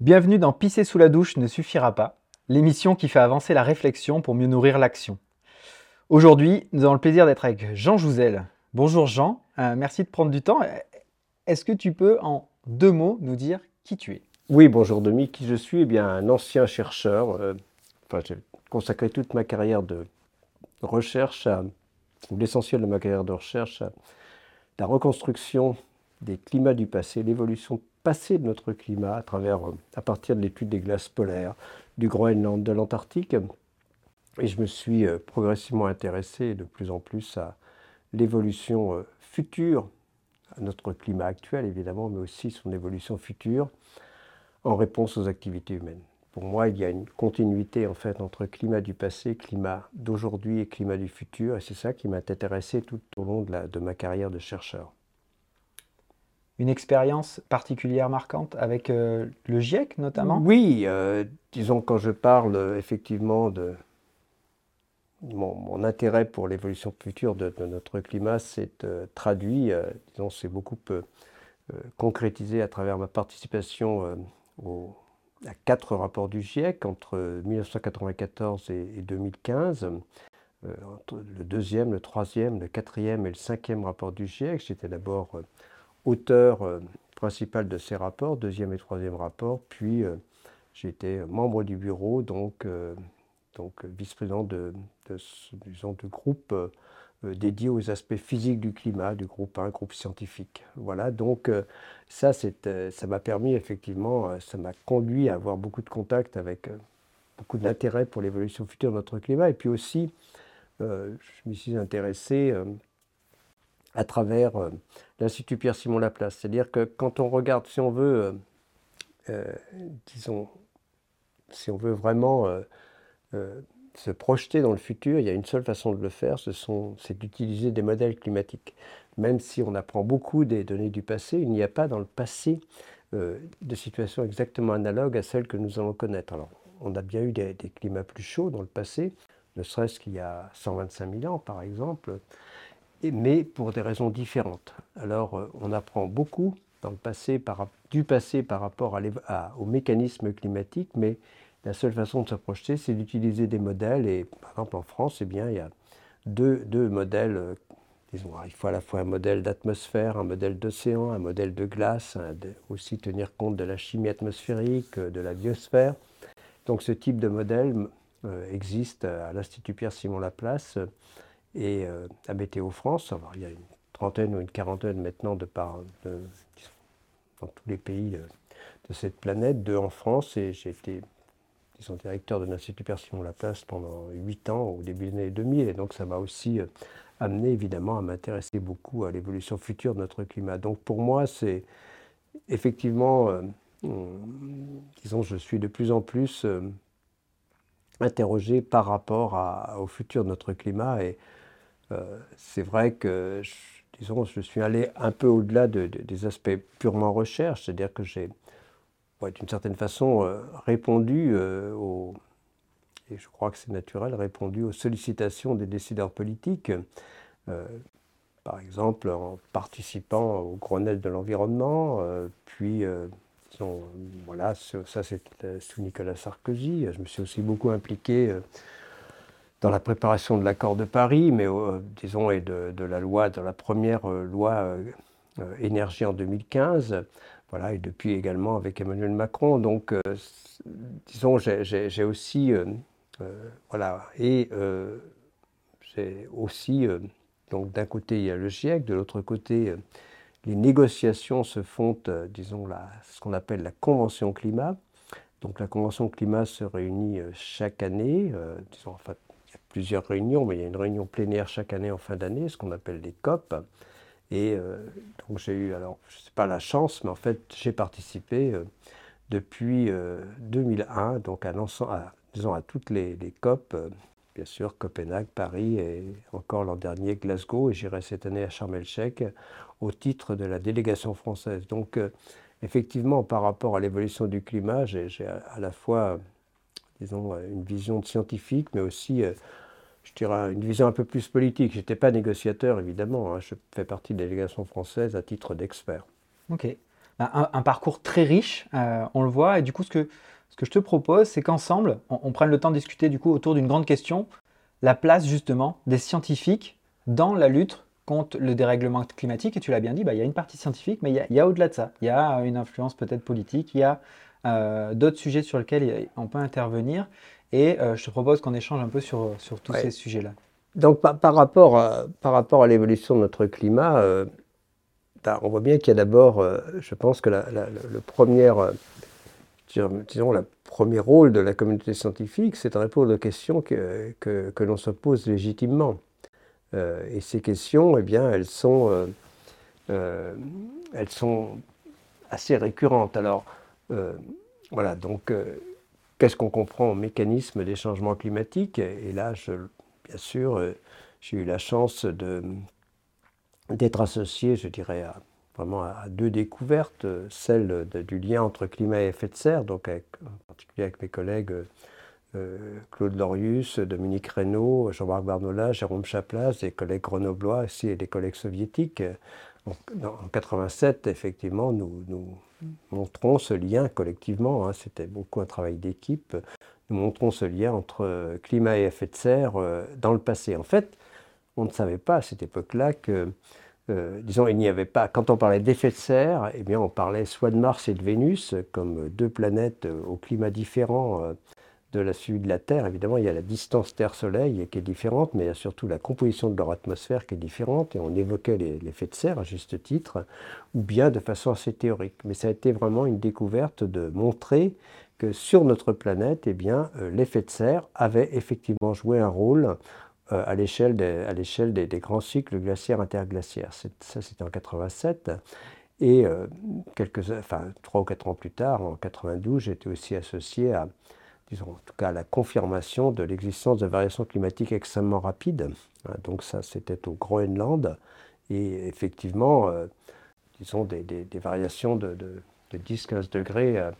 Bienvenue dans Pisser sous la douche ne suffira pas, l'émission qui fait avancer la réflexion pour mieux nourrir l'action. Aujourd'hui, nous avons le plaisir d'être avec Jean Jouzel. Bonjour Jean, euh, merci de prendre du temps. Est-ce que tu peux en deux mots nous dire qui tu es? Oui, bonjour Demi, qui je suis? Eh bien, un ancien chercheur. Euh, j'ai consacré toute ma carrière de recherche, l'essentiel de ma carrière de recherche, à la reconstruction des climats du passé, l'évolution passé de notre climat à, travers, euh, à partir de l'étude des glaces polaires, du Groenland, de l'Antarctique. Et je me suis euh, progressivement intéressé de plus en plus à l'évolution euh, future, à notre climat actuel évidemment, mais aussi son évolution future en réponse aux activités humaines. Pour moi, il y a une continuité en fait entre climat du passé, climat d'aujourd'hui et climat du futur, et c'est ça qui m'a intéressé tout au long de ma carrière de chercheur une expérience particulière marquante avec euh, le GIEC notamment? Oui, euh, disons quand je parle euh, effectivement de mon, intérêt pour l'évolution future de, notre climat, c'est traduit, disons c'est beaucoup concrétisé à travers ma participation à quatre rapports du GIEC entre 1994 et, et 2015. le deuxième, le troisième, le quatrième et le cinquième rapport du GIEC. J'étais d'abord auteur euh, principal de ces rapports, deuxième et troisième rapport, puis euh, j'ai été membre du bureau, donc, euh, vice-président de, de, groupe dédié aux aspects physiques du climat, du groupe 1, groupe scientifique. Voilà, donc ça, ça m'a permis effectivement, ça m'a conduit à avoir beaucoup de contacts avec beaucoup d'intérêt pour l'évolution future de notre climat, et puis aussi, je me suis intéressé à travers euh, l'Institut Pierre-Simon Laplace. C'est-à-dire que quand on regarde, si on veut, euh, euh, disons, si on veut vraiment se projeter dans le futur, il y a une seule façon de le faire, c'est d'utiliser des modèles climatiques. Même si on apprend beaucoup des données du passé, il n'y a pas dans le passé de situations exactement analogues à celles que nous allons connaître. Alors, on a bien eu des climats plus chauds dans le passé, ne serait-ce qu'il y a 125 000 ans, par exemple mais pour des raisons différentes. Alors, euh, on apprend beaucoup dans le passé du passé par rapport à, au mécanisme climatique, mais la seule façon de se projeter, c'est d'utiliser des modèles. Et par exemple, en France, eh bien, il y a deux, modèles. Euh, disons, il faut à la fois un modèle d'atmosphère, un modèle d'océan, un modèle de glace, aussi tenir compte de la chimie atmosphérique, euh, de la biosphère. Donc ce type de modèle existe à l'Institut Pierre-Simon Laplace et euh, à Météo France. il y a une trentaine ou une quarantaine maintenant de par dans tous les pays de, cette planète, deux en France, et j'ai été disons, directeur de l'Institut Persimon Laplace pendant huit ans au début des années 2000, et donc ça m'a aussi euh, amené évidemment à m'intéresser beaucoup à l'évolution future de notre climat. Donc pour moi, c'est effectivement, euh, disons, je suis de plus en plus interrogé par rapport au futur de notre climat et euh, c'est vrai que, je, disons, je suis allé un peu au-delà des aspects purement recherche, c'est-à-dire que j'ai, d'une certaine façon, euh, répondu euh, aux, et je crois que c'est naturel, répondu aux sollicitations des décideurs politiques. par exemple, en participant au Grenelle de l'environnement, puis voilà, ça c'est sous Nicolas Sarkozy. Je me suis aussi beaucoup impliqué dans la préparation de l'accord de Paris, mais euh, disons, et de, la loi, dans la première euh, loi euh, énergie en 2015, voilà, et depuis également avec Emmanuel Macron. Donc, disons, j'ai aussi, voilà, et j'ai aussi, donc d'un côté il y a le GIEC, de l'autre côté les négociations se font, disons, la, ce qu'on appelle la Convention climat. Donc la Convention climat se réunit chaque année, disons, en fait, plusieurs réunions, mais il y a une réunion plénière chaque année en fin d'année, ce qu'on appelle les COP. Et euh, donc j'ai eu, alors je sais pas la chance, mais en fait j'ai participé euh, depuis 2001, euh, donc à, toutes les, COP, bien sûr Copenhague, Paris et encore l'an dernier Glasgow, et j'irai cette année à Sharm el-Sheikh au titre de la délégation française. Donc effectivement, par rapport à l'évolution du climat, j'ai à la fois disons, une vision scientifique, mais aussi je dirais, une vision un peu plus politique. Je n'étais pas négociateur, évidemment. Hein. Je fais partie de la délégation française à titre d'expert. Ok. un, parcours très riche, on le voit. Et du coup, ce que, ce que je te propose, c'est qu'ensemble, on, prenne le temps de discuter du coup autour d'une grande question, la place justement des scientifiques dans la lutte contre le dérèglement climatique. Et tu l'as bien dit, bah, il y a une partie scientifique, mais il y a, au-delà de ça. Il y a une influence peut-être politique, il y a euh, d'autres sujets sur lesquels on peut intervenir. Et euh, je te propose qu'on échange un peu sur, sur tous ces sujets-là. Donc par, rapport à, par rapport à l'évolution de notre climat, euh, bah, on voit bien qu'il y a d'abord, je pense que le premier, disons, le premier rôle de la communauté scientifique, c'est de répondre aux questions que, que, que l'on se pose légitimement. et ces questions, eh bien, elles sont, elles sont assez récurrentes. Alors, euh, voilà, donc euh, qu'est-ce qu'on comprend au mécanisme des changements climatiques? Et là, je, bien sûr, euh, j'ai eu la chance d'être associé, je dirais, à, vraiment à deux découvertes, celle du lien entre climat et effet de serre, donc en particulier avec mes collègues Claude Lorius, Dominique Reynaud, Jean-Marc Barnola, Jérôme Chaplas, des collègues grenoblois aussi et des collègues soviétiques. En, 1987, effectivement, nous, montrons ce lien collectivement, hein, c'était beaucoup un travail d'équipe, nous montrons ce lien entre climat et effet de serre euh, dans le passé. En fait, on ne savait pas à cette époque-là que, euh, disons, il n'y avait pas, quand on parlait d'effet de serre, eh bien, on parlait soit de Mars et de Vénus comme deux planètes au climat différent euh, de la suite de la Terre. Évidemment, il y a la distance Terre-Soleil qui est différente, mais il y a surtout la composition de leur atmosphère qui est différente. Et on évoquait l'effet de serre à juste titre, ou bien de façon assez théorique. Mais ça a été vraiment une découverte de montrer que sur notre planète, eh bien, euh, l'effet de serre avait effectivement joué un rôle euh, à l'échelle des, des, grands cycles glaciaires interglaciaires. Ça, c'était en 87. Et euh, quelques, enfin, trois ou quatre ans plus tard, en 92, j'étais aussi associé à disons, en tout cas la confirmation de l'existence de variations climatiques extrêmement rapides. Hein, donc ça, c'était au Groenland. Et effectivement, euh, disons, des, variations de, 10-15 degrés euh,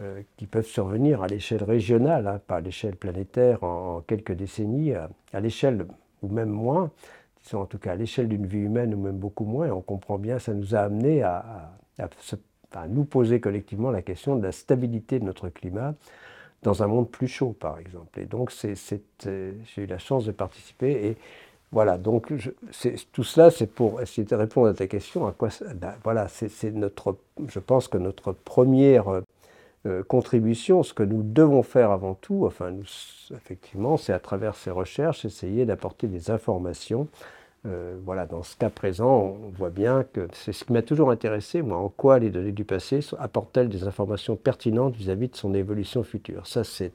euh, qui peuvent survenir à l'échelle régionale, hein, pas à l'échelle planétaire en, quelques décennies, à, l'échelle ou même moins, disons en tout cas à l'échelle d'une vie humaine ou même beaucoup moins. on comprend bien, ça nous a amené à, à nous poser collectivement la question de la stabilité de notre climat dans un monde plus chaud, par exemple. Et donc, euh, j'ai eu la chance de participer. Et voilà, donc tout cela, c'est pour essayer de répondre à ta question. À quoi, ben, voilà, c'est, notre, je pense que notre première euh, contribution, ce que nous devons faire avant tout, enfin, nous, effectivement, c'est à travers ces recherches, essayer d'apporter des informations euh, voilà, dans ce cas présent, on voit bien que c'est ce qui m'a toujours intéressé, moi, en quoi les données du passé apportent-elles des informations pertinentes vis-à-vis de son évolution future? Ça, c'est,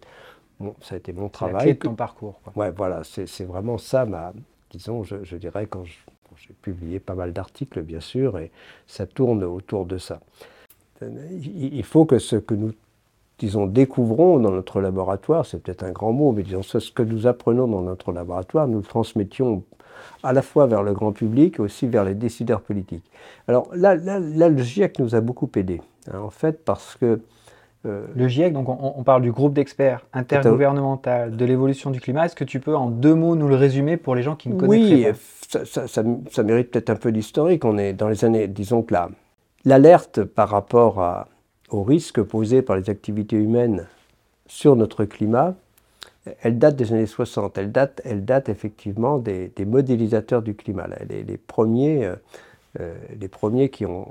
ça a été mon travail. La clé de ton parcours. Quoi. Ouais, voilà, c'est, vraiment ça, ma, disons, je, dirais, quand j'ai publié pas mal d'articles, bien sûr, et ça tourne autour de ça. Il faut que ce que nous disons, découvrons dans notre laboratoire, c'est peut-être un grand mot, mais disons, ce que nous apprenons dans notre laboratoire, nous le transmettions à la fois vers le grand public et aussi vers les décideurs politiques. Alors là, là, le GIEC nous a beaucoup aidé, hein, en fait, parce que... Euh, le GIEC, donc on, parle du groupe d'experts intergouvernemental de l'évolution du climat. Est-ce que tu peux en deux mots nous le résumer pour les gens qui ne connaissent pas? Oui, ça, ça, mérite peut-être un peu d'historique. On est dans les années, disons que l'alerte par rapport à, aux risques posés par les activités humaines sur notre climat elle date des années 60. Elle date, elle date effectivement des, modélisateurs du climat. Les, premiers, euh, euh, les premiers qui ont,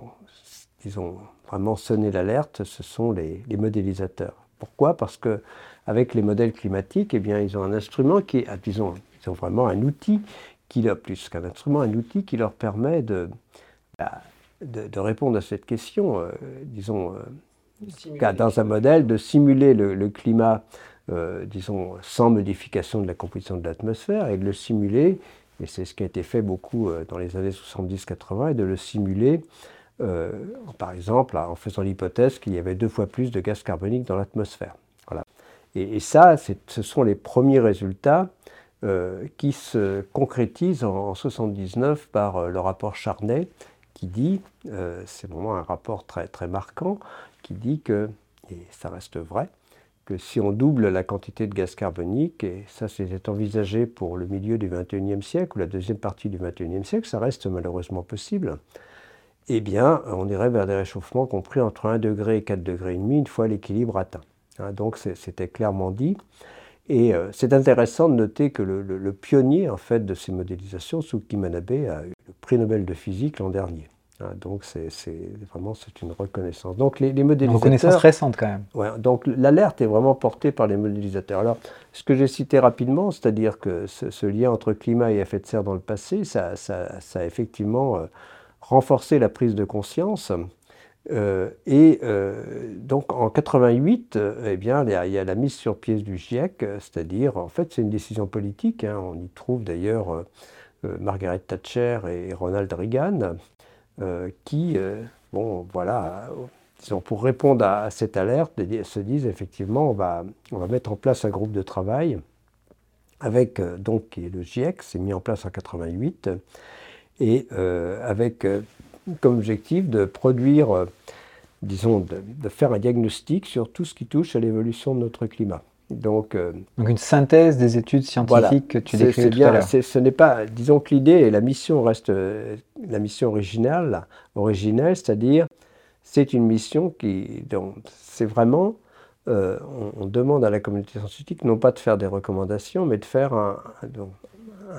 vraiment sonné l'alerte, ce sont les, modélisateurs. Pourquoi? Parce que avec les modèles climatiques, eh bien, ils ont un instrument qui ah, disons, ils ont vraiment un outil qui leur, plus qu'un instrument, un outil qui leur permet de, bah, répondre à cette question, euh, disons, dans un modèle, de simuler le climat euh, disons, sans modification de la composition de l'atmosphère et de le simuler, et c'est ce qui a été fait beaucoup euh, dans les années 70-80, et de le simuler, euh, par exemple, en faisant l'hypothèse qu'il y avait deux fois plus de gaz carbonique dans l'atmosphère. Voilà. Et, ça, ce sont les premiers résultats qui se concrétisent en, 1979 par le rapport Charnay, qui dit, c'est vraiment un rapport très, très marquant, qui dit que, et ça reste vrai, que si on double la quantité de gaz carbonique, et ça c'était envisagé pour le milieu du XXIe siècle ou la deuxième partie du XXIe siècle, ça reste malheureusement possible, eh bien, on irait vers des réchauffements compris entre 1 degré et 4 degrés et demi une fois l'équilibre atteint. Hein, donc c'était clairement dit. Et euh, c'est intéressant de noter que le, pionnier en fait de ces modélisations, Suki Manabe, a eu le prix Nobel de physique l'an dernier. Hein, donc c'est vraiment c'est une reconnaissance. Donc les, modélisateurs. Une reconnaissance récente quand même. Ouais, donc l'alerte est vraiment portée par les modélisateurs. Alors ce que j'ai cité rapidement, c'est-à-dire que ce, lien entre climat et effet de serre dans le passé, ça, ça, ça a effectivement euh, renforcé la prise de conscience euh, et euh, donc en 88, euh, eh bien, il y, a, la mise sur pied du GIEC, c'est-à-dire, en fait, c'est une décision politique. Hein. on y trouve d'ailleurs Margaret Thatcher et Ronald Reagan, qui, bon, voilà, pour répondre à, cette alerte, se disent effectivement, on va, mettre en place un groupe de travail avec, donc, le GIEC, c'est mis en place en 88, et avec comme objectif de produire, euh, disons, de, faire un diagnostic sur tout ce qui touche à l'évolution de notre climat. Donc, euh, Donc, une synthèse des études scientifiques que tu décris tout à l'heure. Ce n'est pas, disons que l'idée et la mission reste euh, la mission originale, originelle, c'est-à-dire c'est une mission qui, c'est vraiment, on, demande à la communauté scientifique non pas de faire des recommandations, mais de faire un,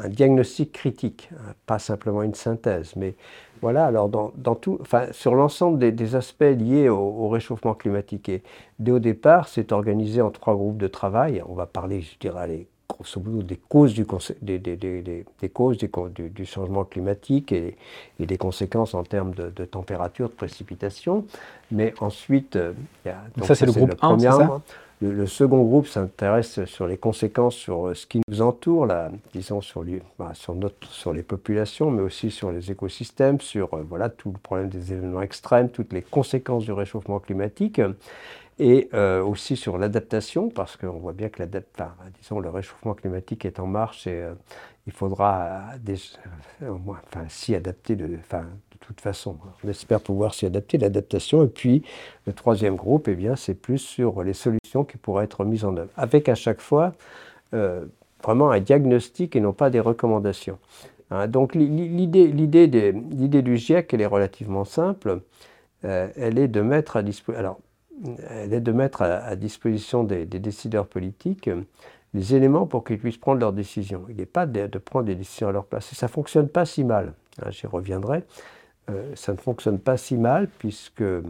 un diagnostic critique, pas simplement une synthèse, mais voilà, alors dans, tout, enfin, sur l'ensemble des, aspects liés au, réchauffement climatique. Et dès au départ, c'est organisé en trois groupes de travail. On va parler, je dirais, grosso modo, des causes du, des, des, des, causes du, changement climatique et, des conséquences en termes de, température, de précipitation. Mais ensuite, euh, il y a, donc ça, c'est le groupe 1, c'est ça le, second groupe s'intéresse sur les conséquences sur euh, ce qui nous entoure, disons sur, bah, sur, les populations, mais aussi sur les écosystèmes, sur euh, voilà, tout le problème des événements extrêmes, toutes les conséquences du réchauffement climatique, et euh, aussi sur l'adaptation, parce qu'on voit bien que le réchauffement climatique est en marche et il faudra enfin, s'y adapter de, de toute façon. On espère pouvoir s'y adapter, l'adaptation. Et puis, le troisième groupe, eh c'est plus sur les solutions qui pourraient être mises en œuvre, avec à chaque fois euh, vraiment un diagnostic et non pas des recommandations. Hein, donc, l'idée, du GIEC, elle est relativement simple. Euh, elle est de mettre à disposition, des, décideurs politiques les éléments pour qu'ils puissent prendre leurs décisions. Il n'est pas de, prendre des décisions à leur place. Et ça ne fonctionne pas si mal. Hein, j'y reviendrai. Euh, ça ne fonctionne pas si mal puisque, euh,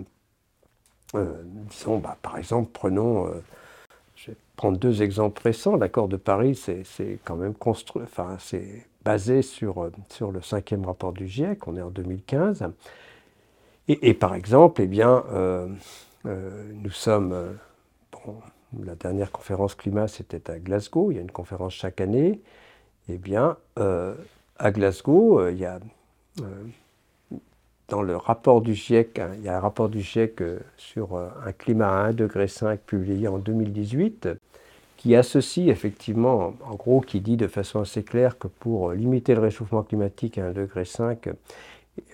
disons, bah, par exemple, prenons, euh, je vais prendre deux exemples récents. L'accord de Paris, c'est quand même construit, enfin, c'est basé sur, sur le cinquième rapport du GIEC, on est en 2015. Et, par exemple, eh bien, nous sommes, bon, la dernière conférence climat, c'était à Glasgow, il y a une conférence chaque année. Eh bien, à Glasgow, il y a dans le rapport du GIEC, hein, il y a un rapport du GIEC euh, sur euh, un climat à 1,5 degré publié en 2018 qui associe effectivement, en gros, qui dit de façon assez claire que pour limiter le réchauffement climatique à 1,5 degré,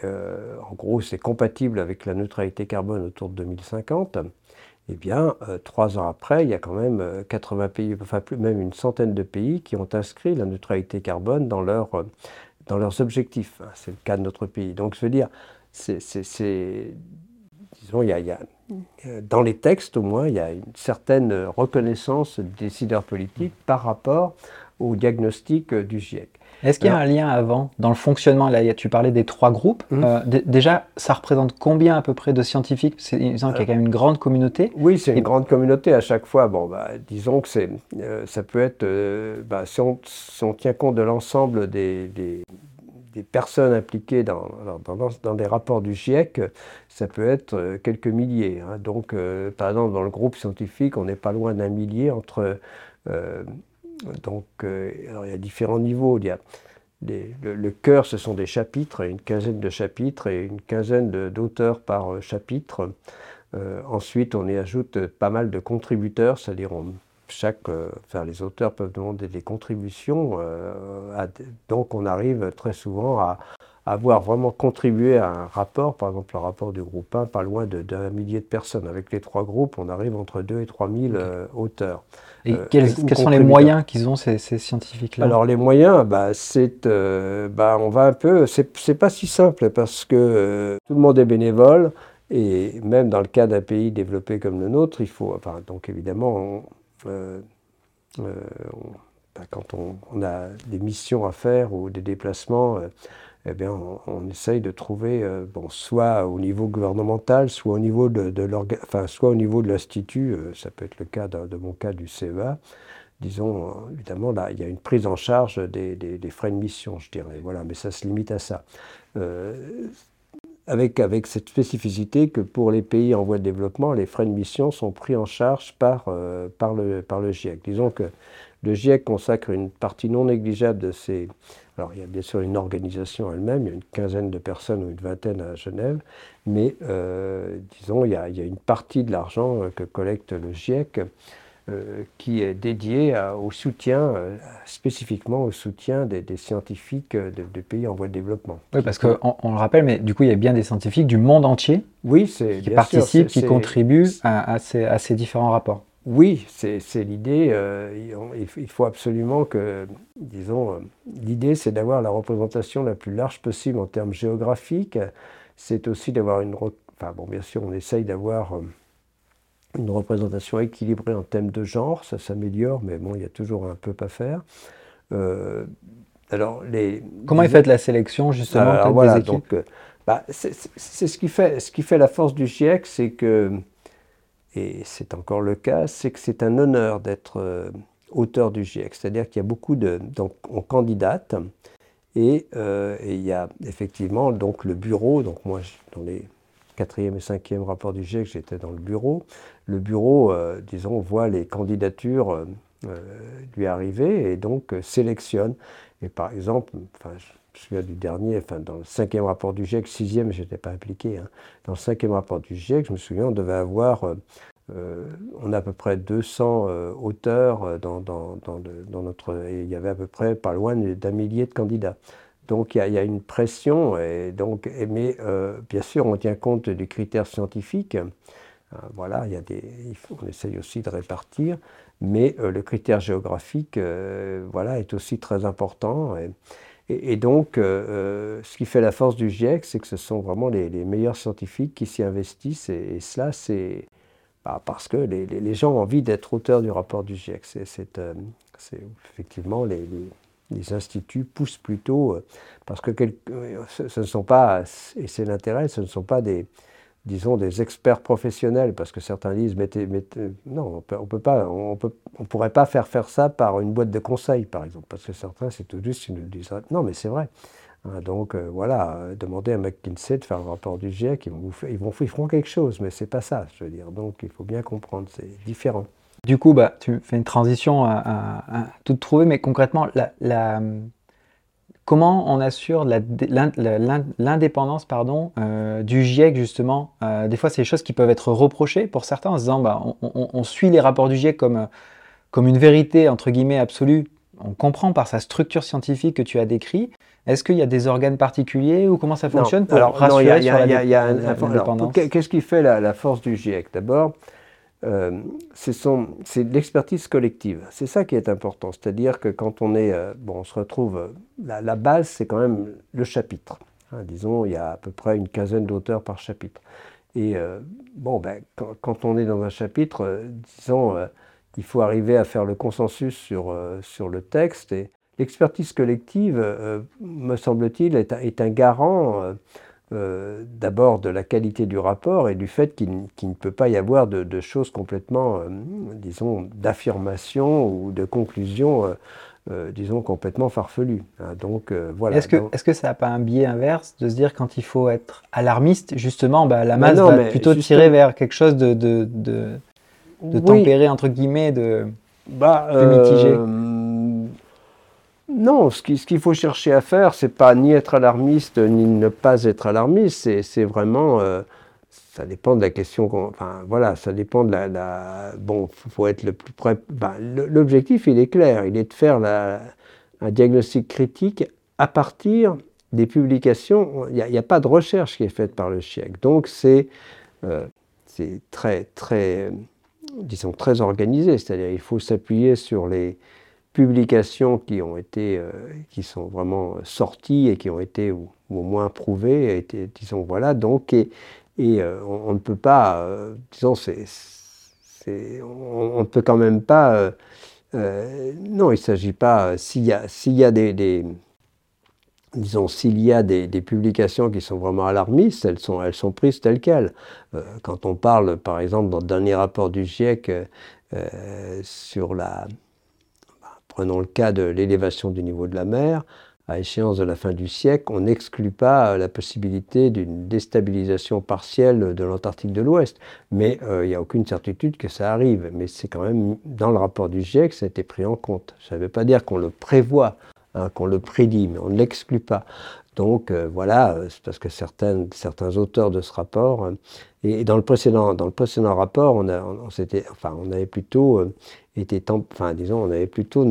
euh, en gros, c'est compatible avec la neutralité carbone autour de 2050. Eh bien, trois ans après, il y a quand même 80 pays, enfin même une centaine de pays qui ont inscrit la neutralité carbone dans, leur, dans leurs objectifs. C'est le cas de notre pays. Donc, veux dire, c'est, disons, il y, a, dans les textes au moins, il y a une certaine reconnaissance des décideurs politiques par rapport au diagnostic du GIEC. Est-ce qu'il y a un lien avant dans le fonctionnement Là, tu parlais des trois groupes. Hum. Euh, déjà, ça représente combien à peu près de scientifiques? C'est qu'il y a quand même une grande communauté. Oui, c'est une grande communauté à chaque fois. Bon, bah, disons que c'est, euh, ça peut être, euh, bah, si, on, tient compte de l'ensemble des, des personnes impliquées dans, dans, des rapports du GIEC, ça peut être euh, quelques milliers. Hein. Donc, euh, par exemple, dans le groupe scientifique, on n'est pas loin d'un millier entre. Euh, donc, alors il y a différents niveaux. Il y a le, cœur, ce sont des chapitres, une quinzaine de chapitres et une quinzaine d'auteurs par chapitre. ensuite, on y ajoute pas mal de contributeurs, c'est-à-dire on chaque, enfin, les auteurs peuvent demander des contributions. donc on arrive très souvent à, avoir vraiment contribué à un rapport, par exemple le rapport du groupe 1, pas loin d'un millier de personnes. Avec les trois groupes, on arrive entre 2 et 3 000 auteurs. Et quels, sont les moyens qu'ils ont, ces, scientifiques-là? Alors les moyens, bah, c'est, bah, on va un peu, c'est pas si simple parce que tout le monde est bénévole. Et même dans le cas d'un pays développé comme le nôtre, il faut, enfin, donc évidemment, euh, euh, ben, quand on, a des missions à faire ou des déplacements, euh, eh bien, on, essaye de trouver, soit au niveau gouvernemental, soit au niveau de, enfin, soit au niveau de l'institut, ça peut être le cas de, mon cas du CEA. Disons, évidemment, là, il y a une prise en charge des, des, frais de mission, je dirais. Voilà, mais ça se limite à ça avec, cette spécificité que pour les pays en voie de développement, les frais de mission sont pris en charge par, euh, le, GIEC. Disons que le GIEC consacre une partie non négligeable de ces... Alors il y a bien sûr une organisation elle-même, il y a une quinzaine de personnes ou une vingtaine à Genève, mais euh, disons il y, a, une partie de l'argent que collecte le GIEC euh, qui est dédié au soutien, euh, spécifiquement au soutien des, scientifiques de, pays en voie de développement. Oui, parce qu'on on le rappelle, mais du coup, il y a bien des scientifiques du monde entier oui, qui participent, qui contribuent à, ces, à, ces, différents rapports. Oui, c'est l'idée. Euh, il faut absolument que, disons, l'idée, c'est d'avoir la représentation la plus large possible en termes géographiques. C'est aussi d'avoir une... Enfin, bon, bien sûr, on essaye d'avoir une représentation équilibrée en thème de genre, ça s'améliore, mais bon, il y a toujours un peu à faire. Euh, alors, les, Comment est faite la sélection justement voilà, donc, euh, bah, c'est ce qui fait ce qui fait la force du GIEC, c'est que et c'est encore le cas, c'est que c'est un honneur d'être euh, auteur du GIEC. C'est-à-dire qu'il y a beaucoup de donc on candidate et, et, il y a effectivement donc le bureau. Donc moi, dans les quatrième et cinquième rapport du GIEC, j'étais dans le bureau. Le bureau, euh, disons, voit les candidatures euh, euh, lui arriver et donc sélectionne. Et par exemple, enfin, je me souviens du dernier, enfin, dans le cinquième rapport du GIEC, sixième, je n'étais pas impliqué. Hein. Dans le cinquième rapport du GIEC, je me souviens, on devait avoir, on a à peu près 200 auteurs dans, dans, dans, notre, et il y avait à peu près pas loin d'un millier de candidats. Donc il y, a, une pression, et donc, mais euh, bien sûr on tient compte des critères scientifiques. Euh, voilà, il y a des, on essaye aussi de répartir, mais euh, le critère géographique voilà, est aussi très important. Et, donc ce qui fait la force du GIEC, c'est que ce sont vraiment les, meilleurs scientifiques qui s'y investissent, et, cela c'est bah, parce que les, gens ont envie d'être auteurs du rapport du GIEC. C'est effectivement les instituts poussent plutôt, euh, parce que ce, ne sont pas, et c'est l'intérêt, ce ne sont pas des, disons, des experts professionnels, parce que certains disent, mettez, non, on peut, on pourrait pas faire faire ça par une boîte de conseil, par exemple, parce que certains, c'est tout juste une disent, non, mais c'est vrai. Hein, donc euh, voilà, euh, demandez à McKinsey de faire un rapport du GIEC, ils, vont ils, vont, ils feront quelque chose, mais c'est pas ça, je veux dire. Donc il faut bien comprendre, c'est différent. Du coup, bah, tu fais une transition à, tout trouver, mais concrètement, la, comment on assure l'indépendance pardon, euh, du GIEC, justement? Euh, Des fois, c'est des choses qui peuvent être reprochées pour certains en se disant bah, on, suit les rapports du GIEC comme, comme une vérité, entre guillemets, absolue. On comprend par sa structure scientifique que tu as décrit. Est-ce qu'il y a des organes particuliers ou comment ça fonctionne pour rassurer sur l'indépendance Qu'est-ce qui fait la force du GIEC? D'abord, euh, c'est l'expertise collective. C'est ça qui est important. C'est-à-dire que quand on est, euh, bon, on se retrouve, euh, la, base, c'est quand même le chapitre. Hein, disons, il y a à peu près une quinzaine d'auteurs par chapitre. Et bon, ben, quand, on est dans un chapitre, disons, il faut arriver à faire le consensus sur, sur le texte. Et l'expertise collective, me semble-t-il, est, est, un garant euh, d'abord de la qualité du rapport et du fait qu'il ne peut pas y avoir de, choses complètement, euh, disons, d'affirmation ou de conclusion, euh, disons, complètement farfelues. Hein. donc voilà. Est-ce que, est que ça n'a pas un biais inverse de se dire quand il faut être alarmiste, justement, bah, la masse va plutôt tirer vers quelque chose de, de, de, tempéré, entre guillemets, de, bah, mitigé? Non, ce qu'il faut chercher à faire, c'est pas ni être alarmiste ni ne pas être alarmiste, c'est vraiment, euh, ça dépend de la question. Enfin, voilà, ça dépend de la. bon, il faut être le plus près. L'objectif, il est clair. Il est de faire un diagnostic critique à partir des publications. Il n'y a, pas de recherche qui est faite par le GIEC. Donc, c'est euh, très, très, disons, très organisé. C'est-à-dire, il faut s'appuyer sur les publications qui ont été, euh, qui sont vraiment sorties et qui ont été au moins prouvées. Et, disons, voilà. Donc, et, et euh, on, ne peut pas, euh, disons, c'est, on ne peut quand même pas. Euh, non, il s'agit pas. S'il y a, y a des, disons, s'il y a des, publications qui sont vraiment alarmistes, elles sont, elles sont prises telles quelles. quand on parle, par exemple, dans le dernier rapport du GIEC sur la. Prenons le cas de l'élévation du niveau de la mer à échéance de la fin du siècle, on n'exclut pas euh, la possibilité d'une déstabilisation partielle de l'Antarctique de l'Ouest. Mais euh, il n'y a aucune certitude que ça arrive. Mais c'est quand même dans le rapport du GIEC, ça a été pris en compte. Ça ne veut pas dire qu'on le prévoit, hein, qu'on le prédit, mais on ne l'exclut pas. Donc euh, voilà, c'est parce que certains, auteurs de ce rapport, et, dans, le précédent, rapport, on avait plutôt été, enfin disons, on avait plutôt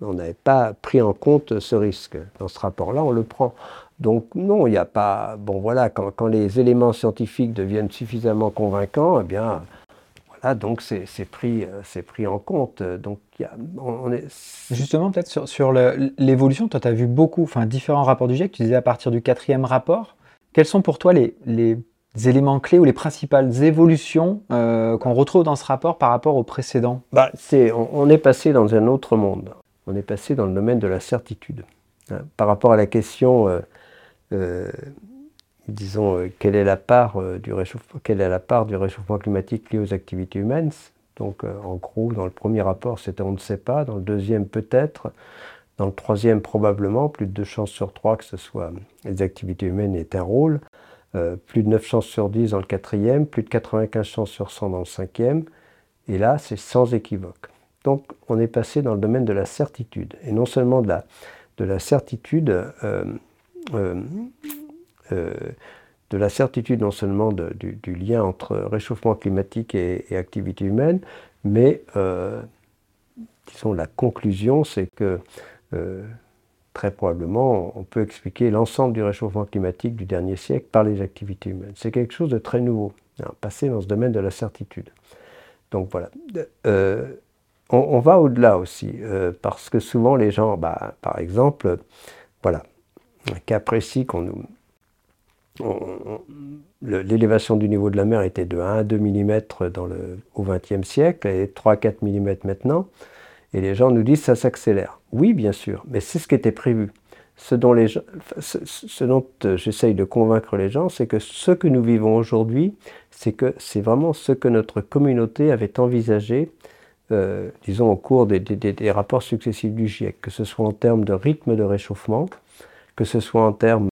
on n'avait pas pris en compte ce risque. Dans ce rapport-là, on le prend. Donc non, il n'y a pas... Bon voilà, quand, les éléments scientifiques deviennent suffisamment convaincants, eh bien, voilà, donc c'est pris, pris en compte. Donc on est... Justement, peut-être sur, sur l'évolution, toi tu as vu beaucoup, enfin différents rapports du GIEC, tu disais à partir du quatrième rapport. Quels sont pour toi les, les éléments clés ou les principales évolutions euh, qu'on retrouve dans ce rapport par rapport au précédent? Bah, on, est passé dans un autre monde on est passé dans le domaine de la certitude. Hein, par rapport à la question, euh, euh, disons, quelle, est la part, du réchauffement, quelle est la part du réchauffement climatique lié aux activités humaines? Donc, en gros, dans le premier rapport, c'était on ne sait pas. Dans le deuxième, peut-être. Dans le troisième, probablement. Plus de deux chances sur trois que ce soit les activités humaines aient un rôle. Plus de 9 chances sur 10 dans le quatrième. Plus de 95 chances sur 100 dans le cinquième. Et là, c'est sans équivoque. Donc on est passé dans le domaine de la certitude, et non seulement de la, de la certitude, euh, euh, euh, de la certitude non seulement du, lien entre réchauffement climatique et, activité humaine, mais disons la conclusion, c'est que très probablement on peut expliquer l'ensemble du réchauffement climatique du dernier siècle par les activités humaines. C'est quelque chose de très nouveau, hein, passer dans ce domaine de la certitude. Donc voilà on, va au-delà aussi, euh, parce que souvent les gens, bah, par exemple, voilà, un cas précis. L'élévation du niveau de la mer était de 1 à 2 mm au XXe siècle et 3-4 mm maintenant. Et les gens nous disent ça s'accélère. Oui, bien sûr, mais c'est ce qui était prévu. Ce dont, euh, j'essaye de convaincre les gens, c'est que ce que nous vivons aujourd'hui, c'est vraiment ce que notre communauté avait envisagé euh, disons, au cours des, rapports successifs du GIEC, que ce soit en termes de rythme de réchauffement, que ce soit en termes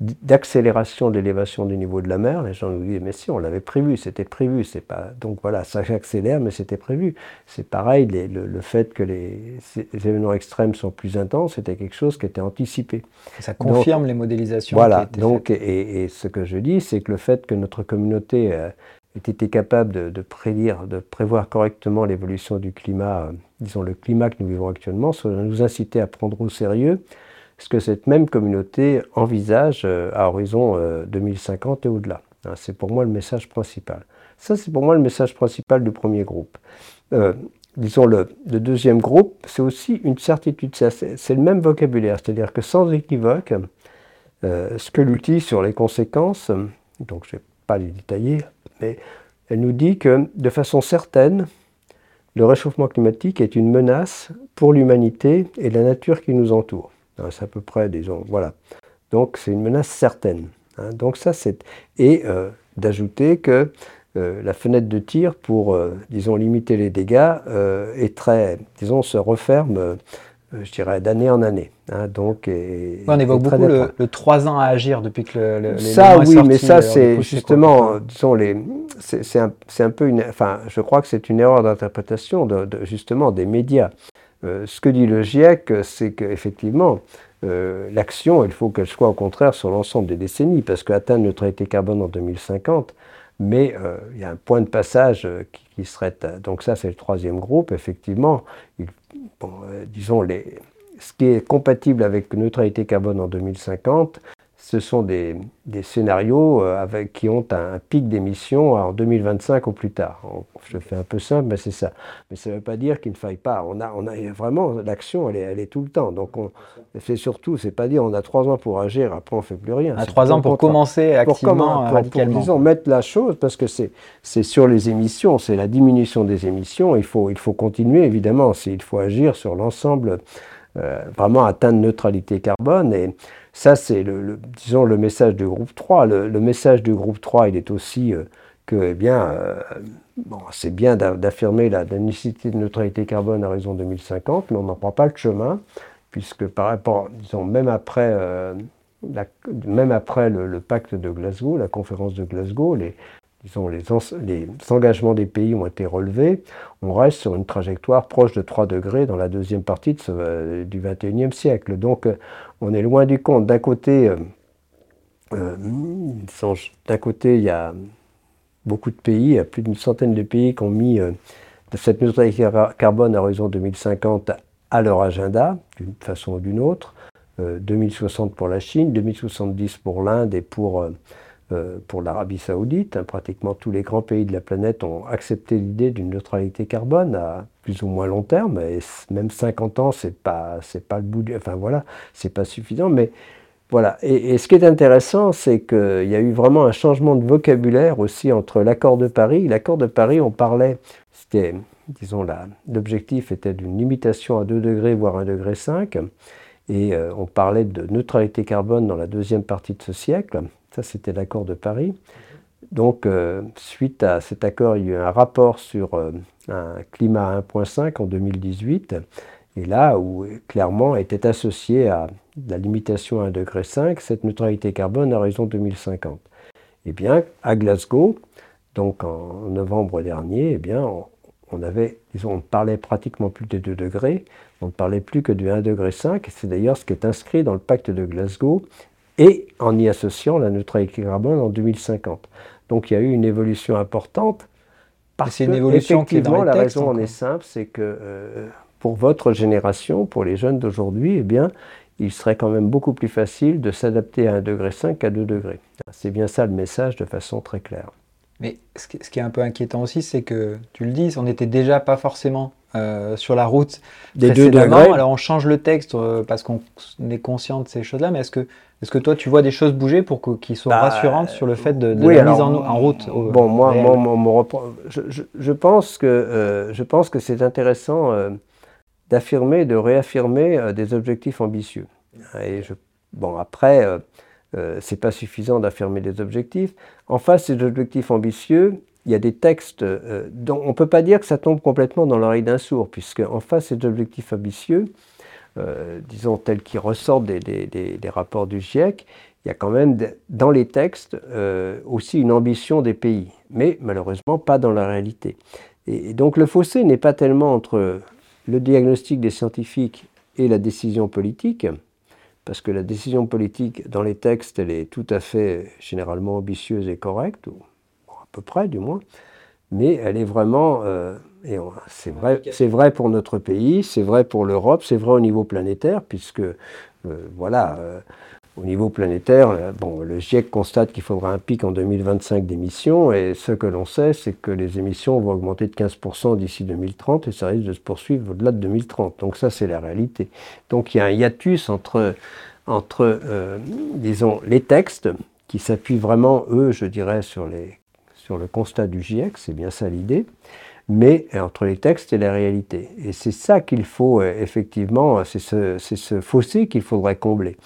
d'accélération de l'élévation du niveau de la mer. Les gens nous disent, mais si, on l'avait prévu, c'était prévu. C'est pas... Donc voilà, ça accélère, mais c'était prévu. C'est pareil, le, fait que les, événements extrêmes sont plus intenses, c'était quelque chose qui était anticipé. Ça confirme les modélisations. Voilà, donc, et, ce que je dis, c'est que le fait que notre communauté euh, été capable de, prédire, de prévoir correctement l'évolution du climat, euh, disons le climat que nous vivons actuellement, ça nous inciter à prendre au sérieux ce que cette même communauté envisage euh, à horizon 2050 euh, et au-delà. Hein, c'est pour moi le message principal. Ça, c'est pour moi le message principal du premier groupe. disons le, deuxième groupe, c'est aussi une certitude, c'est le même vocabulaire, c'est-à-dire que sans équivoque, ce que l'outil sur les conséquences, donc je ne vais pas les détailler, mais elle nous dit que de façon certaine, le réchauffement climatique est une menace pour l'humanité et la nature qui nous entoure. C'est à peu près, disons, voilà. Donc c'est une menace certaine. Hein. Donc ça, c'est et euh, d'ajouter que euh, la fenêtre de tir pour, euh, disons, limiter les dégâts est très, disons, se referme je dirais, d'année en année. Hein, donc, on évoque beaucoup le, le, 3 ans à agir depuis que le, le Ça, oui, mais ça, c'est justement, disons, les, c'est un, un, peu une. Enfin, je crois que c'est une erreur d'interprétation, de, justement, des médias. Euh, ce que dit le GIEC, c'est qu'effectivement, euh, l'action, il faut qu'elle soit au contraire sur l'ensemble des décennies, parce qu'atteindre neutralité carbone en 2050, Mais il y a un point de passage qui, serait... Donc ça, c'est le troisième groupe, effectivement. disons, les, ce qui est compatible avec neutralité carbone en 2050, ce sont des, scénarios euh, avec, qui ont un, pic d'émissions en 2025 ou plus tard. Je fais un peu simple, mais c'est ça. Mais ça ne veut pas dire qu'il ne faille pas. On a, on a vraiment l'action, elle est, elle est tout le temps. Donc c'est surtout, c'est pas dire on a trois ans pour agir, après on fait plus rien. À trois ans pour commencer activement, pour, radicalement. Pour, disons, mettre la chose, parce que c'est sur les émissions, c'est la diminution des émissions. Il faut, il faut continuer évidemment. Il faut agir sur l'ensemble. Euh, vraiment atteindre neutralité carbone. Et ça, c'est le, disons, le message du groupe 3. Le, message du groupe 3, il est aussi euh, que, eh bien, euh, bon, c'est bien d'affirmer la, nécessité de neutralité carbone à raison 2050, mais on n'en prend pas le chemin, puisque par rapport, disons, même après, même après le, pacte de Glasgow, la conférence de Glasgow, les, engagements des pays ont été relevés, on reste sur une trajectoire proche de 3 degrés dans la deuxième partie euh, du 21e siècle. Donc euh, on est loin du compte. D'un côté, euh, côté, il y a beaucoup de pays, il y a plus d'une centaine de pays qui ont mis cette neutralité carbone à horizon 2050 à leur agenda, d'une façon ou d'une autre. 2060 pour la Chine, 2070 pour l'Inde et pour euh, pour l'Arabie saoudite. Pratiquement tous les grands pays de la planète ont accepté l'idée d'une neutralité carbone à plus ou moins long terme. Et même 50 ans, c'est pas, c'est pas le bout du, enfin voilà, c'est pas suffisant. Mais voilà. Et, ce qui est intéressant, c'est qu'il y a eu vraiment un changement de vocabulaire aussi entre l'accord de Paris. L'accord de Paris, on parlait, c'était, disons, l'objectif était d'une limitation à 2 degrés, voire 1 degré 5. Et euh, on parlait de neutralité carbone dans la deuxième partie de ce siècle. Ça, c'était l'accord de Paris. Donc, euh, suite à cet accord, il y a eu un rapport sur euh, un climat 1.5 en 2018, et là où clairement était associé à la limitation à 1,5 degré cette neutralité carbone à horizon 2050. Eh bien, à Glasgow, donc en novembre dernier, eh bien, on, on parlait pratiquement plus des 2 degrés, on ne parlait plus que du 1,5 degré. C'est d'ailleurs ce qui est inscrit dans le pacte de Glasgow et en y associant la neutralité carbone en 2050. Donc il y a eu une évolution importante. Parce une évolution effectivement, la raison en est simple, c'est que euh, pour votre génération, pour les jeunes d'aujourd'hui, eh bien, il serait quand même beaucoup plus facile de s'adapter à 1,5 degré qu'à 2 degrés. C'est bien ça le message de façon très claire. Mais ce qui est un peu inquiétant aussi, c'est que, tu le dis, on n'était déjà pas forcément euh, sur la route des deux degrés. Alors on change le texte euh, parce qu'on est conscient de ces choses-là, mais est-ce que, est que toi tu vois des choses bouger pour qu'ils soient bah, rassurantes sur le fait de, la mise en, route Bon, moi, moi, je, pense que, euh, je pense que c'est intéressant d'affirmer, de réaffirmer des objectifs ambitieux. Et je, bon, après, c'est pas suffisant d'affirmer des objectifs. En face des objectifs ambitieux, il y a des textes euh, dont on ne peut pas dire que ça tombe complètement dans l'oreille d'un sourd, puisque en face des objectifs ambitieux, euh, disons tels qu'ils ressortent des, rapports du GIEC, il y a quand même dans les textes euh, aussi une ambition des pays, mais malheureusement pas dans la réalité. Et, donc le fossé n'est pas tellement entre le diagnostic des scientifiques et la décision politique, parce que la décision politique dans les textes, elle est tout à fait généralement ambitieuse et correcte, peu près du moins, mais elle est vraiment, euh, et c'est vrai, c'est vrai pour notre pays, c'est vrai pour l'Europe, c'est vrai au niveau planétaire, puisque euh, voilà, euh, au niveau planétaire, bon, le GIEC constate qu'il faudra un pic en 2025 d'émissions, et ce que l'on sait, c'est que les émissions vont augmenter de 15% d'ici 2030, et ça risque de se poursuivre au-delà de 2030. Donc ça, c'est la réalité. Donc il y a un hiatus entre, entre disons, les textes qui s'appuient vraiment, eux, je dirais, sur les sur le constat du GIEC, c'est bien ça l'idée, mais entre les textes et la réalité. Et c'est ça qu'il faut euh, effectivement, c'est ce, fossé qu'il faudrait combler.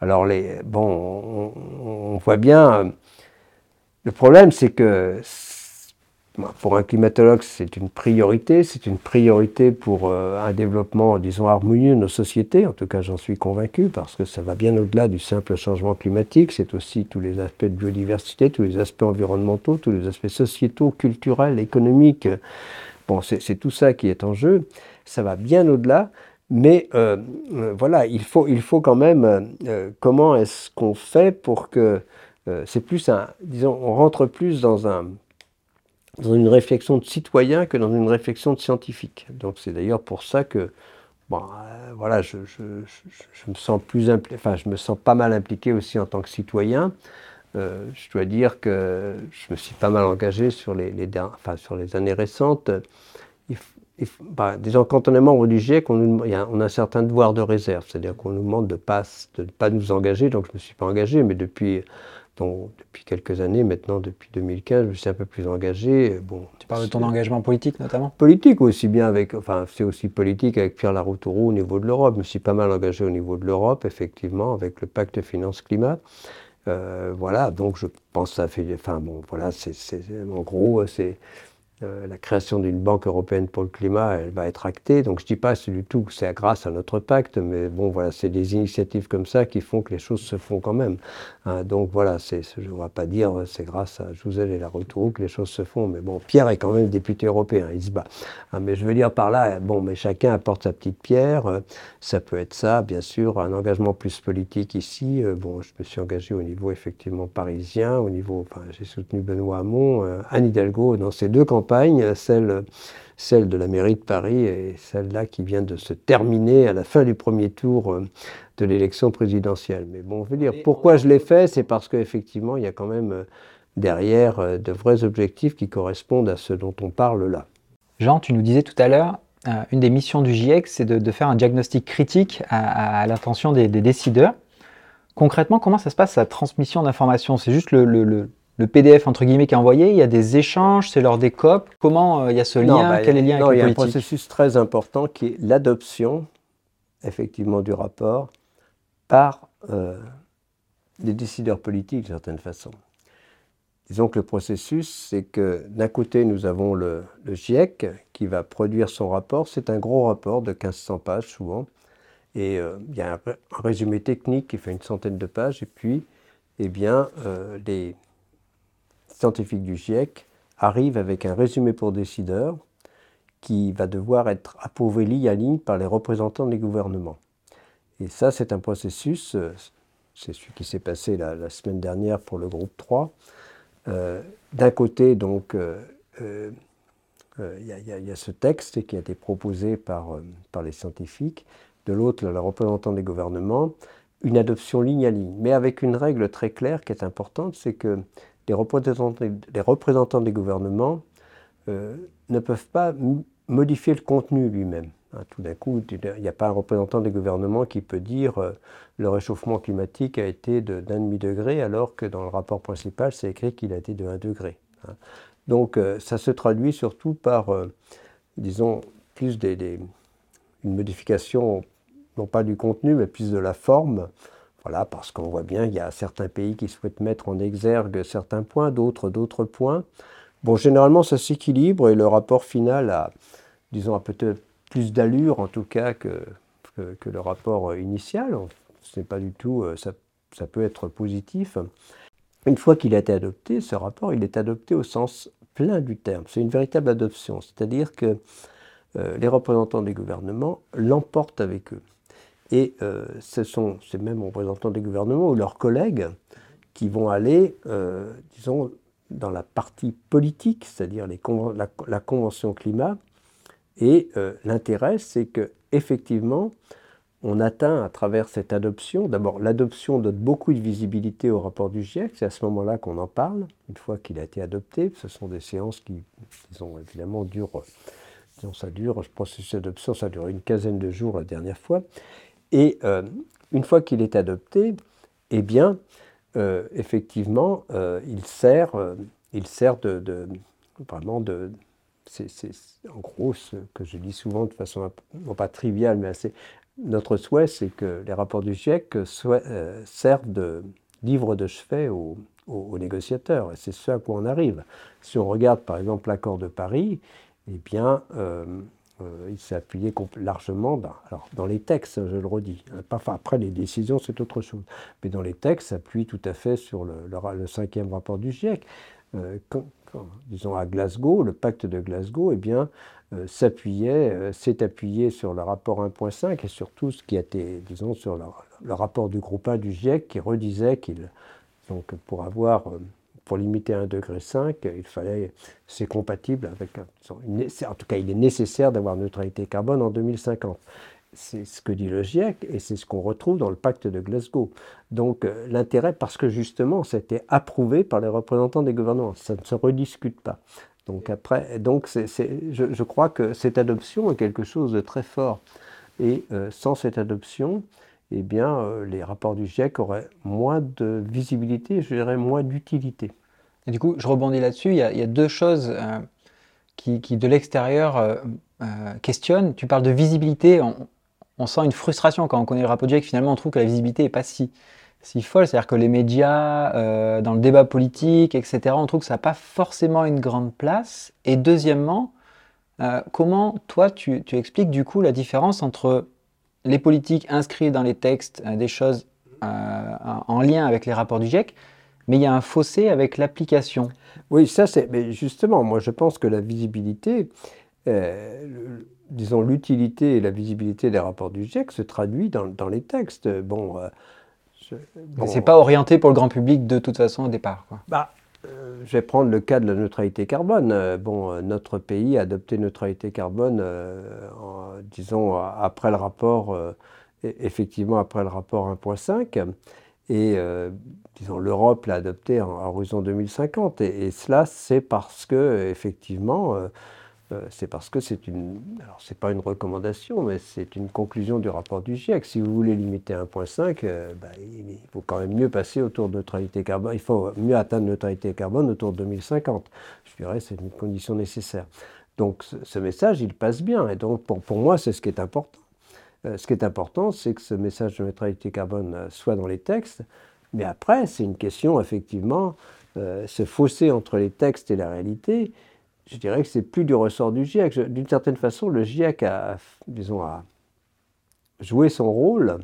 Alors, les, bon, on voit bien, euh, le problème c'est que pour un climatologue, c'est une priorité. C'est une priorité pour euh, un développement, disons, harmonieux de nos sociétés. En tout cas, j'en suis convaincu parce que ça va bien au-delà du simple changement climatique. C'est aussi tous les aspects de biodiversité, tous les aspects environnementaux, tous les aspects sociétaux, culturels, économiques. Bon, c'est tout ça qui est en jeu. Ça va bien au-delà. Mais euh, euh, voilà, il faut, il faut quand même, comment est-ce qu'on fait pour que c'est plus un, disons, on rentre plus dans un, dans une réflexion de citoyen que dans une réflexion de scientifique. Donc c'est d'ailleurs pour ça que bon, euh, voilà, je, je, je, me sens plus enfin, je me sens pas mal impliqué aussi en tant que citoyen. Euh, je dois dire que je me suis pas mal engagé sur les, les enfin, sur les années récentes. Il, disons, quand on est membre du on, a, un certain devoir de réserve, c'est-à-dire qu'on nous demande de ne de pas nous engager, donc je ne me suis pas engagé, mais depuis depuis quelques années, maintenant depuis 2015, je me suis un peu plus engagé. Bon, tu parles de ton engagement politique notamment? Politique aussi bien avec, enfin c'est aussi politique avec Pierre Laroutourou au niveau de l'Europe. Je me suis pas mal engagé au niveau de l'Europe, effectivement, avec le pacte finance-climat. Euh, voilà, donc je pense que ça fait, enfin bon, voilà, c'est, en gros, c'est euh, la création d'une banque européenne pour le climat, elle va être actée. Donc je ne dis pas du tout que c'est grâce à notre pacte, mais bon, voilà, c'est des initiatives comme ça qui font que les choses se font quand même. Hein. donc voilà, je ne vais pas dire c'est grâce à Jouzel et la Retour que les choses se font. Mais bon, Pierre est quand même député européen, il se bat. Hein. mais je veux dire par là, bon, mais chacun apporte sa petite pierre. ça peut être ça, bien sûr, un engagement plus politique ici. Euh, bon, je me suis engagé au niveau effectivement parisien, au niveau, enfin, j'ai soutenu Benoît Hamon, euh, Anne Hidalgo dans ces deux campagnes celle, celle de la mairie de Paris et celle-là qui vient de se terminer à la fin du premier tour euh, de l'élection présidentielle. Mais bon, je veux dire, pourquoi je l'ai fait C'est parce qu'effectivement, il y a quand même euh, derrière euh, de vrais objectifs qui correspondent à ce dont on parle là. Jean, tu nous disais tout à l'heure, une des missions du GIEC, c'est de, faire un diagnostic critique à, l'attention des, décideurs. Concrètement, comment ça se passe, la transmission d'informations? C'est juste le, le PDF entre guillemets qui est envoyé, il y a des échanges, c'est lors des COP. Comment euh, il y a ce lien? bah, Quel est le lien non, il y a un processus très important qui est l'adoption, effectivement, du rapport par euh, des décideurs politiques, d'une certaine façon. Disons que le processus, c'est que d'un côté, nous avons le, GIEC qui va produire son rapport. C'est un gros rapport de 1500 pages souvent. Et euh, il y a un, résumé technique qui fait une centaine de pages. Et puis, eh bien, les scientifique du GIEC arrive avec un résumé pour décideurs qui va devoir être approuvé ligne à ligne par les représentants des gouvernements. Et ça, c'est un processus, euh, c'est celui qui s'est passé la, semaine dernière pour le groupe 3. Euh, d'un côté, donc, il y, a ce texte qui a été proposé par, par les scientifiques, de l'autre, le représentant des gouvernements, une adoption ligne à ligne, mais avec une règle très claire qui est importante, c'est que les représentants, des gouvernements euh, ne peuvent pas modifier le contenu lui-même. Hein, tout d'un coup, il n'y a pas un représentant des gouvernements qui peut dire euh, le réchauffement climatique a été d'un demi degré alors que dans le rapport principal, c'est écrit qu'il a été de 1 degré. Hein. Donc euh, ça se traduit surtout par, disons, plus des, une modification, non pas du contenu, mais plus de la forme. Voilà, parce qu'on voit bien qu'il y a certains pays qui souhaitent mettre en exergue certains points, d'autres d'autres points. Bon, généralement, ça s'équilibre et le rapport final a, disons, a peut-être plus d'allure en tout cas que, que, le rapport initial. Ce n'est pas du tout, euh, ça, ça peut être positif. Une fois qu'il a été adopté, ce rapport, il est adopté au sens plein du terme. C'est une véritable adoption, c'est-à-dire que euh, les représentants des gouvernements l'emportent avec eux. Et euh, ce sont ces mêmes représentants des gouvernements ou leurs collègues qui vont aller, euh, disons, dans la partie politique, c'est-à-dire la, Convention climat. Et euh, l'intérêt, c'est que effectivement, on atteint à travers cette adoption, d'abord l'adoption donne beaucoup de visibilité au rapport du GIEC, c'est à ce moment-là qu'on en parle, une fois qu'il a été adopté. Ce sont des séances qui, disons, évidemment, durent, disons, ça dure, le processus d'adoption, ça dure une quinzaine de jours la dernière fois. Et euh, une fois qu'il est adopté, eh bien, euh, effectivement, euh, il sert, il sert de, vraiment de, c'est en gros ce que je dis souvent de façon non pas triviale, mais assez. Notre souhait, c'est que les rapports du GIEC servent de livre de chevet aux, négociateurs. Et c'est ce à quoi on arrive. Si on regarde par exemple l'accord de Paris, eh bien, il s'est appuyé largement dans, alors, dans les textes, je le redis. Enfin, après, les décisions, c'est autre chose. Mais dans les textes, s'appuie tout à fait sur le, le, cinquième rapport du GIEC. Euh, disons à Glasgow, le pacte de Glasgow, eh bien, euh, s'appuyait, s'est appuyé sur le rapport 1.5 et sur tout ce qui été, disons, sur le, rapport du groupe 1 du GIEC qui redisait qu'il Donc pour avoir, pour limiter à 1,5 degré, il fallait, c'est compatible avec, en tout cas il est nécessaire d'avoir neutralité carbone en 2050. C'est ce que dit le GIEC et c'est ce qu'on retrouve dans le pacte de Glasgow. Donc l'intérêt, parce que justement, c'était approuvé par les représentants des gouvernements, ça ne se rediscute pas. Donc, après, donc je, crois que cette adoption est quelque chose de très fort. Et euh, sans cette adoption, eh bien, euh, les rapports du GIEC auraient moins de visibilité, je dirais moins d'utilité. Du coup, je rebondis là-dessus. Il, y a deux choses euh, qui, de l'extérieur, questionnent. Tu parles de visibilité. On, sent une frustration quand on connaît le rapport du GIEC. Finalement, on trouve que la visibilité n'est pas si, si folle. C'est-à-dire que les médias, euh, dans le débat politique, etc., on trouve que ça n'a pas forcément une grande place. Et deuxièmement, euh, comment toi, tu, expliques du coup la différence entre les politiques inscrites dans les textes euh, des choses en lien avec les rapports du GIEC, mais il y a un fossé avec l'application Oui, ça c'est. Mais justement, moi je pense que la visibilité, disons l'utilité et la visibilité des rapports du GIEC se traduit dans, dans les textes. Bon c'est pas orienté pour le grand public de toute façon au départ. Bah, euh, je vais prendre le cas de la neutralité carbone. Euh, bon, euh, notre pays a adopté neutralité carbone, disons, après le rapport, e-, effectivement après le rapport 1.5. Et disons, l'Europe l'a adopté en, horizon 2050. Et, cela, c'est parce que, effectivement, euh, c'est parce que c'est une. Alors, c'est pas une recommandation, mais c'est une conclusion du rapport du GIEC. Si vous voulez limiter à 1,5, euh, bah, il faut quand même mieux passer autour de neutralité carbone. Il faut mieux atteindre neutralité carbone autour de 2050. Je dirais c'est une condition nécessaire. Donc, ce, message, il passe bien. Et donc, pour, pour moi, c'est ce qui est important. Euh, ce qui est important, c'est que ce message de neutralité carbone soit dans les textes. Mais après, c'est une question, effectivement, ce fossé entre les textes et la réalité je dirais que c'est plus du ressort du GIEC. D'une certaine façon, le GIEC a, disons, a joué son rôle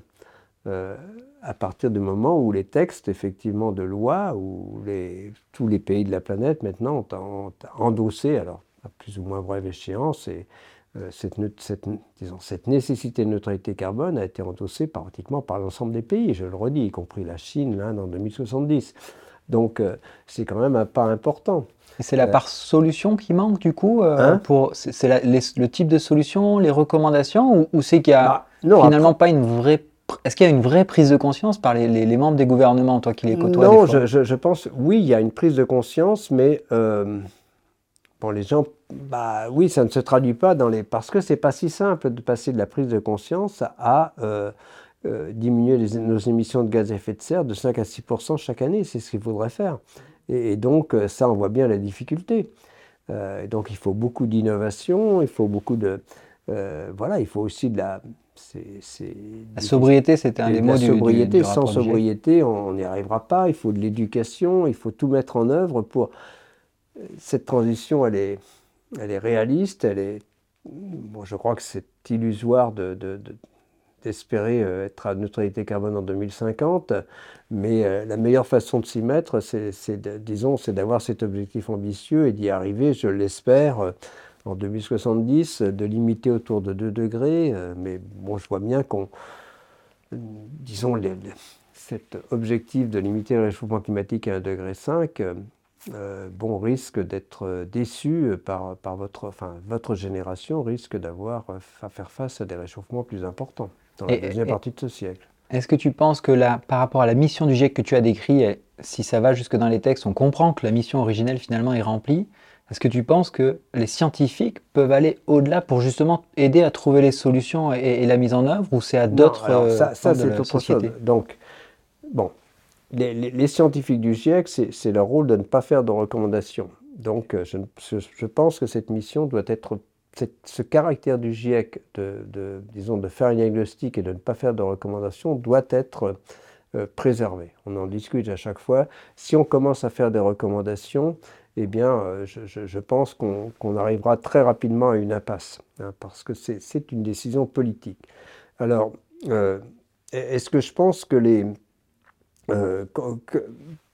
euh, à partir du moment où les textes, effectivement, de loi, où les, tous les pays de la planète maintenant ont, endossé, alors à plus ou moins brève échéance, et euh, cette, cette, disons, cette, nécessité de neutralité carbone a été endossée pratiquement par l'ensemble des pays, je le redis, y compris la Chine, l'Inde en 2070. Donc euh, c'est quand même un pas important. C'est la euh, part solution qui manque du coup euh, hein pour c'est le type de solution, les recommandations ou, c'est qu'il n'y a bah, finalement pas une vraie est-ce qu'il y a une vraie prise de conscience par les, membres des gouvernements, toi qui les côtoies Non, je, je, pense, oui, il y a une prise de conscience, mais bon, les gens, bah oui, ça ne se traduit pas dans les. Parce que c'est pas si simple de passer de la prise de conscience à euh, diminuer nos émissions de gaz à effet de serre de 5 à 6% chaque année. C'est ce qu'il faudrait faire. Et, donc, euh, ça, on voit bien la difficulté. Euh, donc, il faut beaucoup d'innovation, il faut beaucoup de. voilà, il faut aussi de la. la sobriété, c'était un des mots du, sobriété. Sans sobriété, on n'y arrivera pas. Il faut de l'éducation, il faut tout mettre en œuvre pour. Cette transition, elle est, elle est réaliste, elle est. Bon, je crois que c'est illusoire de espérer euh, être à neutralité carbone en 2050, mais euh, la meilleure façon de s'y mettre, c'est, disons, c'est d'avoir cet objectif ambitieux et d'y arriver, je l'espère, euh, en 2070, de limiter autour de 2 degrés. Mais bon, je vois bien qu'on, disons, cet objectif de limiter le réchauffement climatique à 1,5 degré, bon, risque d'être déçu par, par votre, enfin, votre génération risque d'avoir à faire face à des réchauffements plus importants dans la deuxième partie de ce siècle. Est-ce que tu penses que là, par rapport à la mission du GIEC que tu as décrit, si ça va jusque dans les textes, on comprend que la mission originelle finalement est remplie Est-ce que tu penses que les scientifiques peuvent aller au-delà pour justement aider à trouver les solutions et, la mise en œuvre ou c'est à d'autres Ça, ça c'est autre chose. Donc, bon, les, scientifiques du GIEC, c'est leur rôle de ne pas faire de recommandations. Donc, euh, je, pense que cette mission doit être ce caractère du GIEC de, disons, de faire un diagnostic et de ne pas faire de recommandations doit être euh, préservé. On en discute à chaque fois. Si on commence à faire des recommandations, eh bien, euh, je, pense qu'on arrivera très rapidement à une impasse, hein, parce que c'est une décision politique. Alors, est-ce que je pense que les...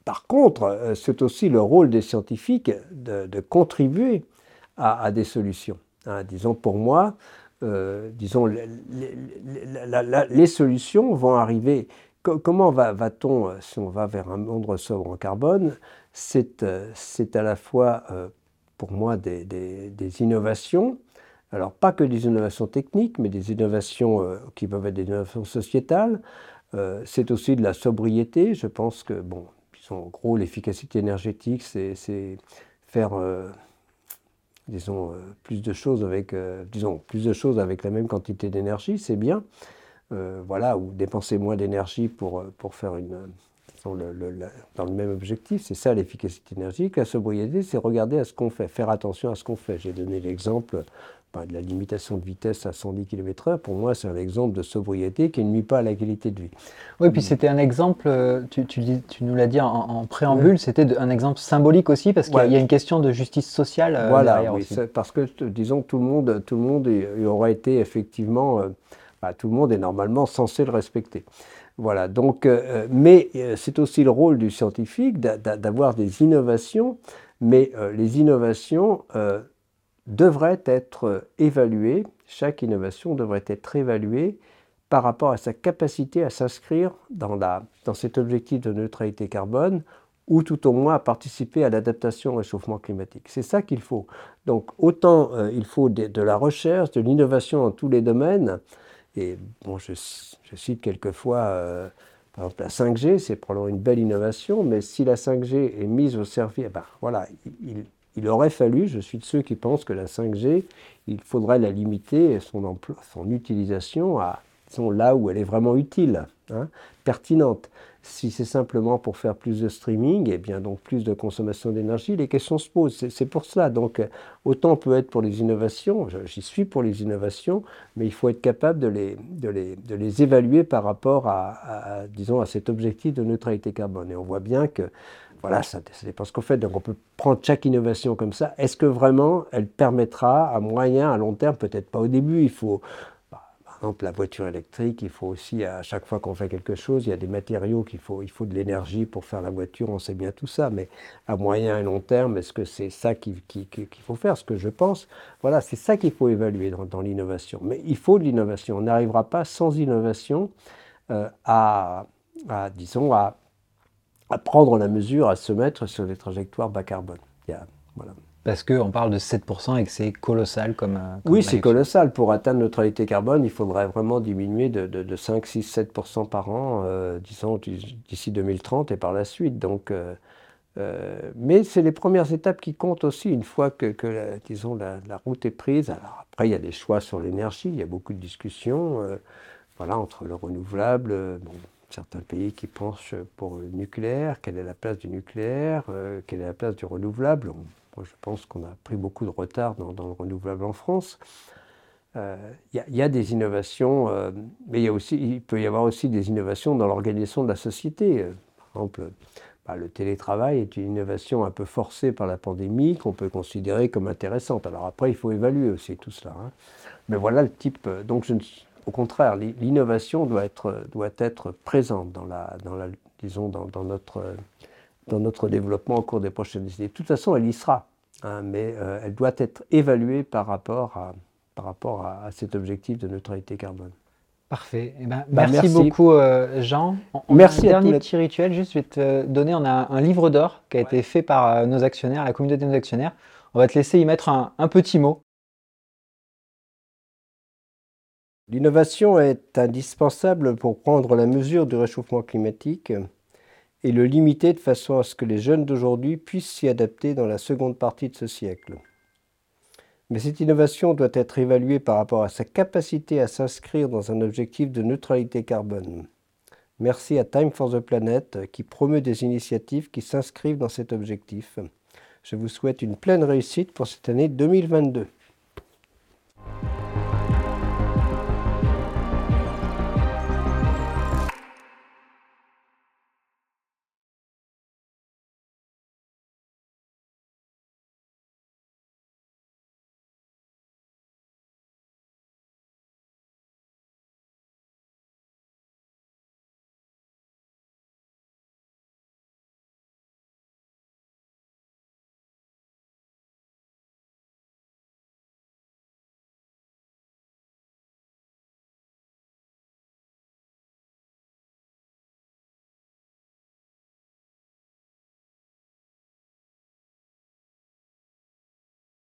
par contre, c'est aussi le rôle des scientifiques de, contribuer à des solutions. Hein, disons pour moi, euh, disons les, solutions vont arriver comment va-t-on, si on va vers un monde sobre en carbone C'est à la fois, pour moi, des, des, innovations. Alors, pas que des innovations techniques, mais des innovations qui peuvent être des innovations sociétales. C'est aussi de la sobriété. Je pense que, bon, en gros, l'efficacité énergétique, c'est faire disons, euh, plus de choses avec, euh, disons, plus de choses avec la même quantité d'énergie, c'est bien. Euh, voilà, ou dépenser moins d'énergie pour, pour faire une, dans le même objectif. C'est ça l'efficacité énergétique. La sobriété, c'est regarder à ce qu'on fait, faire attention à ce qu'on fait. J'ai donné l'exemple de la limitation de vitesse à 110 km/h, pour moi, c'est un exemple de sobriété qui ne nuit pas à la qualité de vie. Oui, puis c'était un exemple, euh, tu, tu, nous l'as dit en, préambule, c'était un exemple symbolique aussi, parce qu'il y, a une question de justice sociale euh, voilà, oui, parce que, disons, tout le monde, tout le monde y aurait été effectivement, euh, bah, tout le monde est normalement censé le respecter. Voilà, donc, mais c'est aussi le rôle du scientifique d'avoir des innovations, mais les innovations devrait être évaluée, chaque innovation devrait être évaluée par rapport à sa capacité à s'inscrire dans, dans cet objectif de neutralité carbone ou tout au moins à participer à l'adaptation au réchauffement climatique. C'est ça qu'il faut. Donc autant euh, il faut de, la recherche, de l'innovation dans tous les domaines, et bon, je, cite quelquefois, euh, par exemple, la 5G, c'est probablement une belle innovation, mais si la 5G est mise au service, eh ben, voilà, il, il aurait fallu, je suis de ceux qui pensent que la 5G, il faudrait la limiter, son, emploi, son utilisation à là où elle est vraiment utile, hein, pertinente. Si c'est simplement pour faire plus de streaming, et eh bien donc plus de consommation d'énergie, les questions se posent. C'est pour cela. Donc autant peut être pour les innovations, j'y suis pour les innovations, mais il faut être capable de les, de les, de les évaluer par rapport à, disons, à cet objectif de neutralité carbone. Et on voit bien que voilà, ça, dépend ce qu'on fait. Donc on peut prendre chaque innovation comme ça. Est-ce que vraiment elle permettra à moyen, à long terme, peut-être pas au début, il faut, bah, par exemple la voiture électrique, il faut aussi, à chaque fois qu'on fait quelque chose, il y a des matériaux qu'il faut, il faut de l'énergie pour faire la voiture, on sait bien tout ça, mais à moyen et long terme, est-ce que c'est ça qu'il faut faire? Ce que je pense, voilà, c'est ça qu'il faut évaluer dans, l'innovation. Mais il faut de l'innovation. On n'arrivera pas sans innovation euh, à, disons, à à prendre la mesure, à se mettre sur des trajectoires bas carbone. voilà. Parce qu'on parle de 7% et que c'est colossal comme... Euh, oui, c'est colossal. Pour atteindre neutralité carbone, il faudrait vraiment diminuer de, de, 5, 6, 7% par an, euh, disons, d'ici 2030 et par la suite. Donc, euh, mais c'est les premières étapes qui comptent aussi, une fois que, que disons, la, route est prise. Alors après, il y a des choix sur l'énergie, il y a beaucoup de discussions voilà, entre le renouvelable, bon, certains pays qui penchent pour le nucléaire, quelle est la place du nucléaire, euh, quelle est la place du renouvelable. je pense qu'on a pris beaucoup de retard dans, le renouvelable en France. Euh, il y, a des innovations, euh, mais il peut y avoir aussi des innovations dans l'organisation de la société. Par exemple, bah, le télétravail est une innovation un peu forcée par la pandémie qu'on peut considérer comme intéressante. Alors après, il faut évaluer aussi tout cela. Hein. Mais voilà le type. Donc je ne au contraire, l'innovation doit être, doit être présente dans, la, dans, la, disons, dans, dans, notre, dans notre développement au cours des prochaines années. De toute façon, elle y sera, hein, mais euh, elle doit être évaluée par rapport à, par rapport à, cet objectif de neutralité carbone. Parfait. Eh ben, bah, merci, beaucoup, euh, Jean. On, merci a un dernier petit rituel. Juste, je vais te donner. On a un livre d'or qui a été fait par euh, nos actionnaires, la communauté de nos actionnaires. On va te laisser y mettre un, un petit mot. L'innovation est indispensable pour prendre la mesure du réchauffement climatique et le limiter de façon à ce que les jeunes d'aujourd'hui puissent s'y adapter dans la seconde partie de ce siècle. Mais cette innovation doit être évaluée par rapport à sa capacité à s'inscrire dans un objectif de neutralité carbone. Merci à Time for the Planet qui promeut des initiatives qui s'inscrivent dans cet objectif. Je vous souhaite une pleine réussite pour cette année 2022.